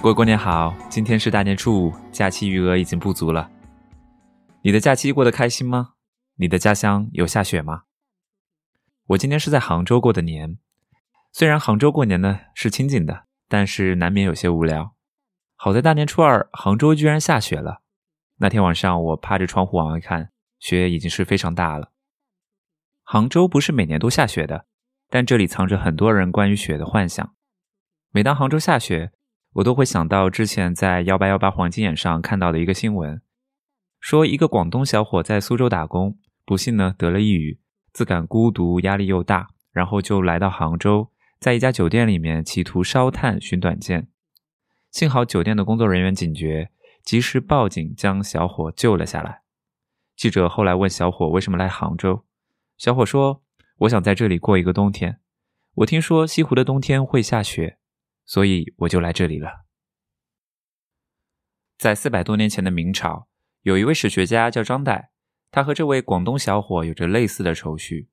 各位过年好，今天是大年初五，假期余额已经不足了。你的假期过得开心吗？你的家乡有下雪吗？我今天是在杭州过的年，虽然杭州过年呢是清静的，但是难免有些无聊。好在大年初二，杭州居然下雪了。那天晚上，我趴着窗户往外看，雪已经是非常大了。杭州不是每年都下雪的，但这里藏着很多人关于雪的幻想。每当杭州下雪，我都会想到之前在幺八幺八黄金眼上看到的一个新闻，说一个广东小伙在苏州打工，不幸呢得了抑郁，自感孤独，压力又大，然后就来到杭州，在一家酒店里面企图烧炭寻短见。幸好酒店的工作人员警觉，及时报警将小伙救了下来。记者后来问小伙为什么来杭州，小伙说：“我想在这里过一个冬天。我听说西湖的冬天会下雪。”所以我就来这里了。在四百多年前的明朝，有一位史学家叫张岱，他和这位广东小伙有着类似的愁绪。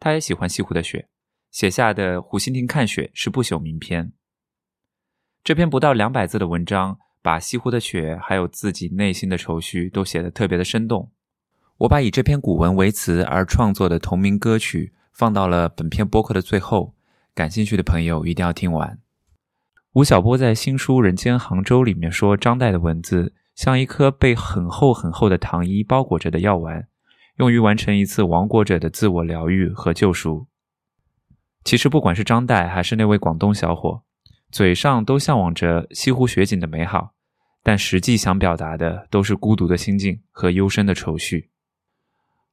他也喜欢西湖的雪，写下的《湖心亭看雪》是不朽名篇。这篇不到两百字的文章，把西湖的雪还有自己内心的愁绪都写得特别的生动。我把以这篇古文为词而创作的同名歌曲放到了本篇播客的最后，感兴趣的朋友一定要听完。吴晓波在新书《人间杭州》里面说，张岱的文字像一颗被很厚很厚的糖衣包裹着的药丸，用于完成一次亡国者的自我疗愈和救赎。其实，不管是张岱还是那位广东小伙，嘴上都向往着西湖雪景的美好，但实际想表达的都是孤独的心境和幽深的愁绪。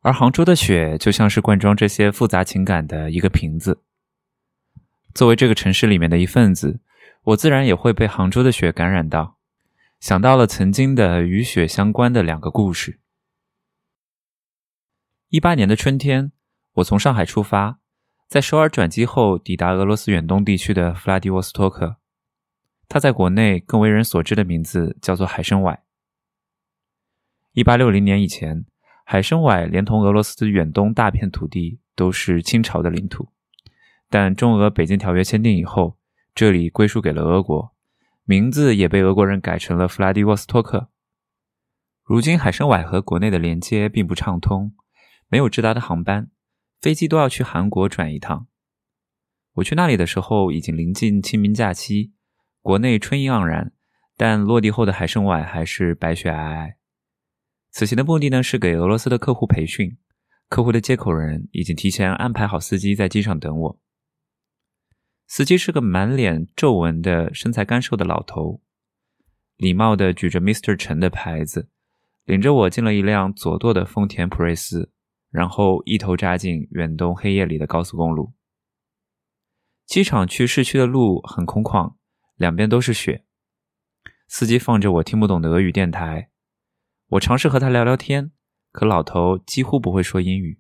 而杭州的雪，就像是灌装这些复杂情感的一个瓶子。作为这个城市里面的一份子。我自然也会被杭州的雪感染到，想到了曾经的与雪相关的两个故事。一八年的春天，我从上海出发，在首尔转机后抵达俄罗斯远东地区的弗拉迪沃斯托克，它在国内更为人所知的名字叫做海参崴。一八六零年以前，海参崴连同俄罗斯远东大片土地都是清朝的领土，但中俄北京条约签订以后。这里归属给了俄国，名字也被俄国人改成了弗拉迪沃斯托克。如今海参崴和国内的连接并不畅通，没有直达的航班，飞机都要去韩国转一趟。我去那里的时候已经临近清明假期，国内春意盎然，但落地后的海参崴还是白雪皑皑。此行的目的呢是给俄罗斯的客户培训，客户的接口人已经提前安排好司机在机场等我。司机是个满脸皱纹的身材干瘦的老头，礼貌地举着 Mr. 陈的牌子，领着我进了一辆左舵的丰田普锐斯，然后一头扎进远东黑夜里的高速公路。机场去市区的路很空旷，两边都是雪。司机放着我听不懂的俄语电台，我尝试和他聊聊天，可老头几乎不会说英语。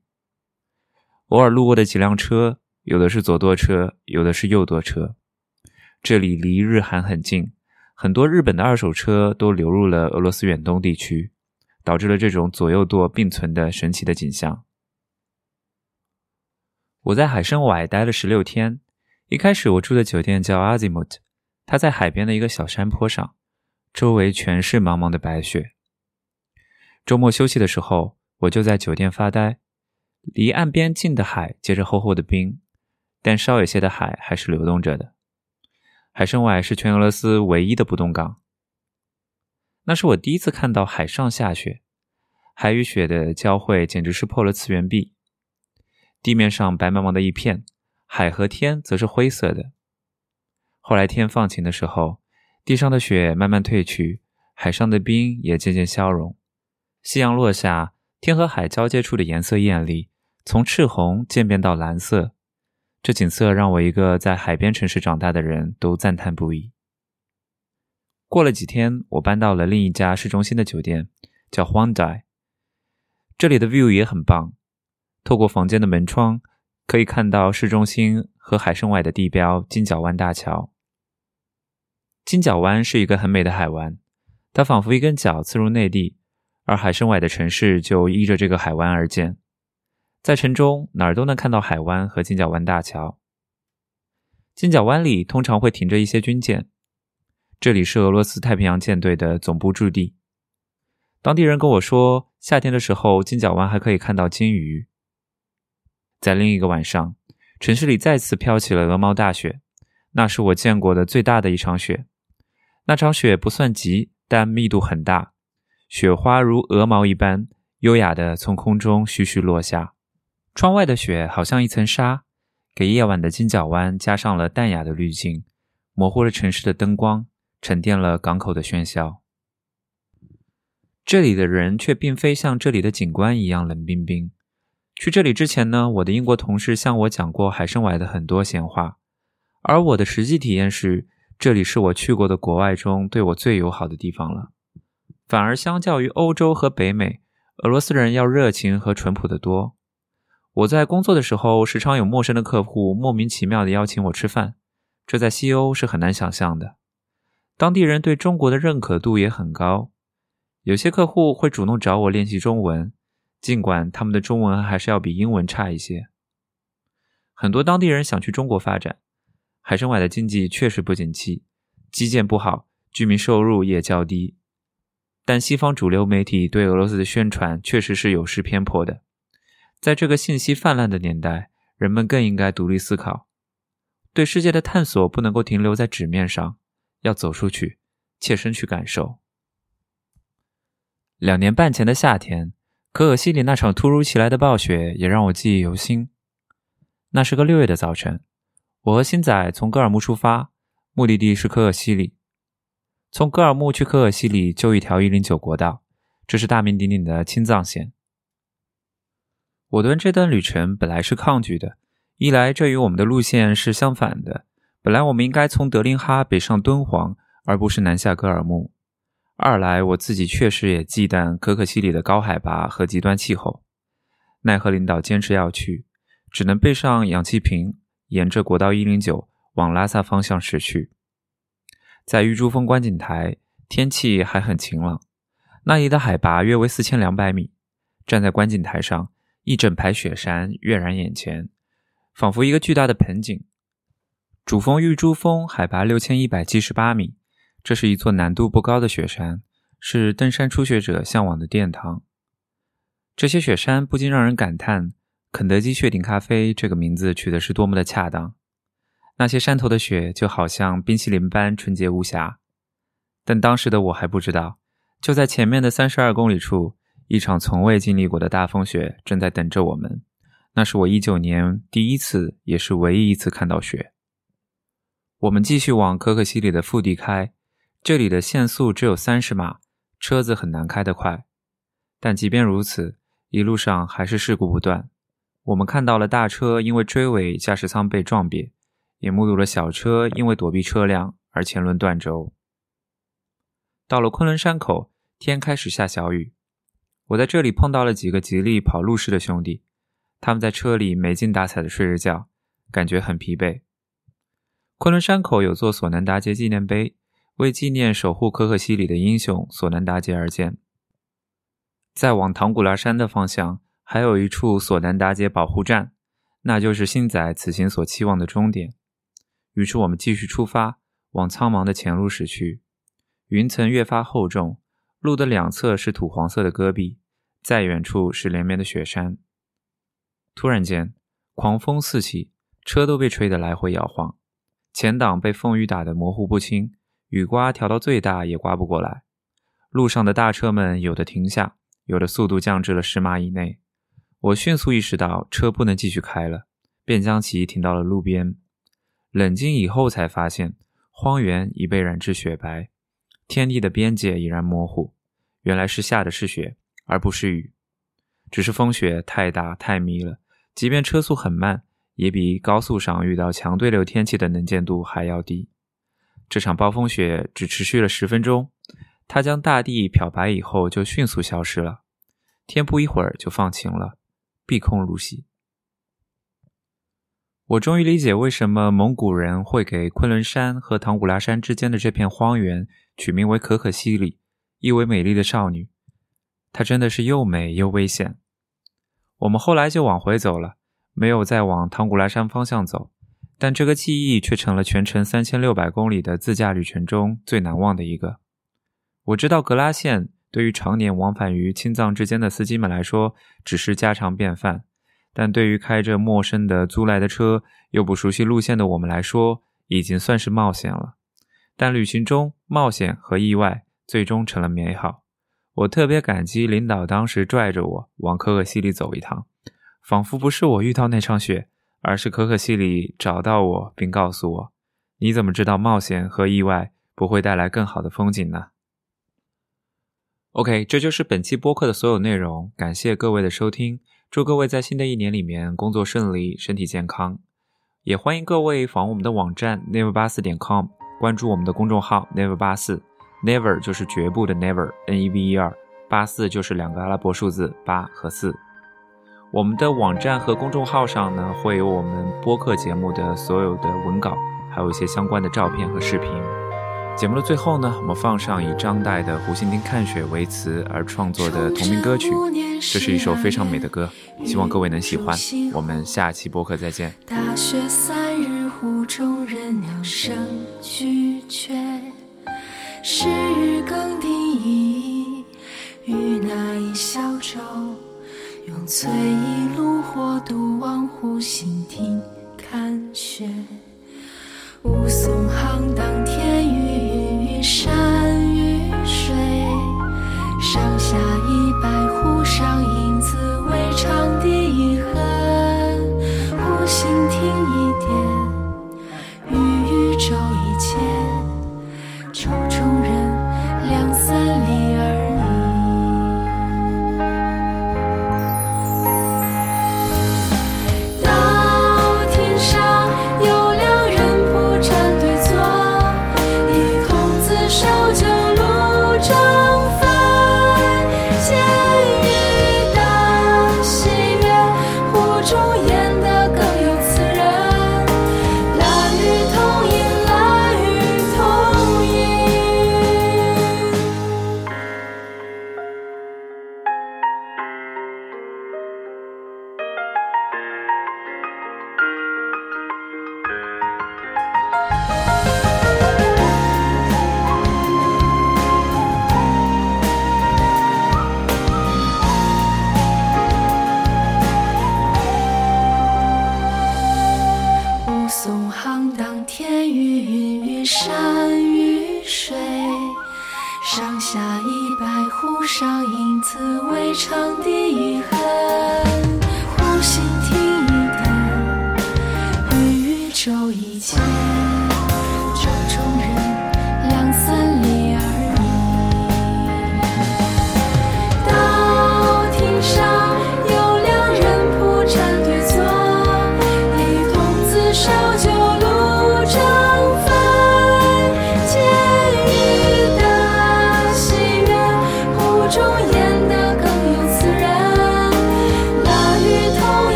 偶尔路过的几辆车。有的是左舵车，有的是右舵车。这里离日韩很近，很多日本的二手车都流入了俄罗斯远东地区，导致了这种左右舵并存的神奇的景象。我在海参崴待了十六天，一开始我住的酒店叫 Azimut，它在海边的一个小山坡上，周围全是茫茫的白雪。周末休息的时候，我就在酒店发呆，离岸边近的海结着厚厚的冰。但稍有些的海还是流动着的。海参崴是全俄罗斯唯一的不冻港。那是我第一次看到海上下雪，海与雪的交汇简直是破了次元壁。地面上白茫茫的一片，海和天则是灰色的。后来天放晴的时候，地上的雪慢慢退去，海上的冰也渐渐消融。夕阳落下，天和海交界处的颜色艳丽，从赤红渐变到蓝色。这景色让我一个在海边城市长大的人都赞叹不已。过了几天，我搬到了另一家市中心的酒店，叫 Huandai。这里的 view 也很棒，透过房间的门窗可以看到市中心和海参崴的地标金角湾大桥。金角湾是一个很美的海湾，它仿佛一根角刺入内地，而海参崴的城市就依着这个海湾而建。在城中哪儿都能看到海湾和金角湾大桥。金角湾里通常会停着一些军舰，这里是俄罗斯太平洋舰队的总部驻地。当地人跟我说，夏天的时候，金角湾还可以看到金鱼。在另一个晚上，城市里再次飘起了鹅毛大雪，那是我见过的最大的一场雪。那场雪不算急，但密度很大，雪花如鹅毛一般，优雅地从空中徐徐落下。窗外的雪好像一层纱，给夜晚的金角湾加上了淡雅的滤镜，模糊了城市的灯光。沉淀了港口的喧嚣，这里的人却并非像这里的景观一样冷冰冰。去这里之前呢，我的英国同事向我讲过海参崴的很多闲话，而我的实际体验是，这里是我去过的国外中对我最友好的地方了。反而相较于欧洲和北美，俄罗斯人要热情和淳朴得多。我在工作的时候，时常有陌生的客户莫名其妙地邀请我吃饭，这在西欧是很难想象的。当地人对中国的认可度也很高，有些客户会主动找我练习中文，尽管他们的中文还是要比英文差一些。很多当地人想去中国发展，海参崴的经济确实不景气，基建不好，居民收入也较低。但西方主流媒体对俄罗斯的宣传确实是有失偏颇的。在这个信息泛滥的年代，人们更应该独立思考，对世界的探索不能够停留在纸面上。要走出去，切身去感受。两年半前的夏天，可可西里那场突如其来的暴雪也让我记忆犹新。那是个六月的早晨，我和新仔从格尔木出发，目的地是可可西里。从格尔木去可可西里就一条一零九国道，这是大名鼎鼎的青藏线。我对这段旅程本来是抗拒的，一来这与我们的路线是相反的。本来我们应该从德令哈北上敦煌，而不是南下格尔木。二来我自己确实也忌惮可可西里的高海拔和极端气候，奈何领导坚持要去，只能背上氧气瓶，沿着国道一零九往拉萨方向驶去。在玉珠峰观景台，天气还很晴朗，那里的海拔约为四千两百米。站在观景台上，一整排雪山跃然眼前，仿佛一个巨大的盆景。主峰玉珠峰海拔六千一百七十八米，这是一座难度不高的雪山，是登山初学者向往的殿堂。这些雪山不禁让人感叹，肯德基雪顶咖啡这个名字取的是多么的恰当。那些山头的雪就好像冰淇淋般纯洁无瑕。但当时的我还不知道，就在前面的三十二公里处，一场从未经历过的大风雪正在等着我们。那是我一九年第一次，也是唯一一次看到雪。我们继续往可可西里的腹地开，这里的限速只有三十码，车子很难开得快。但即便如此，一路上还是事故不断。我们看到了大车因为追尾，驾驶舱被撞瘪，也目睹了小车因为躲避车辆而前轮断轴。到了昆仑山口，天开始下小雨。我在这里碰到了几个吉利跑路式的兄弟，他们在车里没精打采的睡着觉，感觉很疲惫。昆仑山口有座索南达杰纪念碑，为纪念守护可可西里的英雄索南达杰而建。再往唐古拉山的方向，还有一处索南达杰保护站，那就是新仔此行所期望的终点。于是我们继续出发，往苍茫的前路驶去。云层越发厚重，路的两侧是土黄色的戈壁，再远处是连绵的雪山。突然间，狂风四起，车都被吹得来回摇晃。前挡被风雨打得模糊不清，雨刮调到最大也刮不过来。路上的大车们有的停下，有的速度降至了十码以内。我迅速意识到车不能继续开了，便将其停到了路边。冷静以后才发现，荒原已被染至雪白，天地的边界已然模糊。原来是下的是雪，而不是雨。只是风雪太大太迷了，即便车速很慢。也比高速上遇到强对流天气的能见度还要低。这场暴风雪只持续了十分钟，它将大地漂白以后就迅速消失了。天不一会儿就放晴了，碧空如洗。我终于理解为什么蒙古人会给昆仑山和唐古拉山之间的这片荒原取名为可可西里，意为美丽的少女。它真的是又美又危险。我们后来就往回走了。没有再往唐古拉山方向走，但这个记忆却成了全程三千六百公里的自驾旅程中最难忘的一个。我知道格拉线对于常年往返于青藏之间的司机们来说只是家常便饭，但对于开着陌生的租来的车又不熟悉路线的我们来说，已经算是冒险了。但旅行中冒险和意外最终成了美好。我特别感激领导当时拽着我往可可西里走一趟，仿佛不是我遇到那场雪，而是可可西里找到我，并告诉我：“你怎么知道冒险和意外不会带来更好的风景呢？”OK，这就是本期播客的所有内容。感谢各位的收听，祝各位在新的一年里面工作顺利，身体健康。也欢迎各位访问我们的网站 never 八四点 com，关注我们的公众号 never 八四。Never 就是绝不的 Never，N E V E R，八四就是两个阿拉伯数字八和四。我们的网站和公众号上呢，会有我们播客节目的所有的文稿，还有一些相关的照片和视频。节目的最后呢，我们放上以张岱的《湖心汀看雪》为词而创作的同名歌曲，这是一首非常美的歌，希望各位能喜欢。我们下期播客再见。大雪三日，湖中人鸟声俱绝。是日更定一与那一小舟，用翠衣炉火独望湖心汀看雪。雾凇杭当天一牵，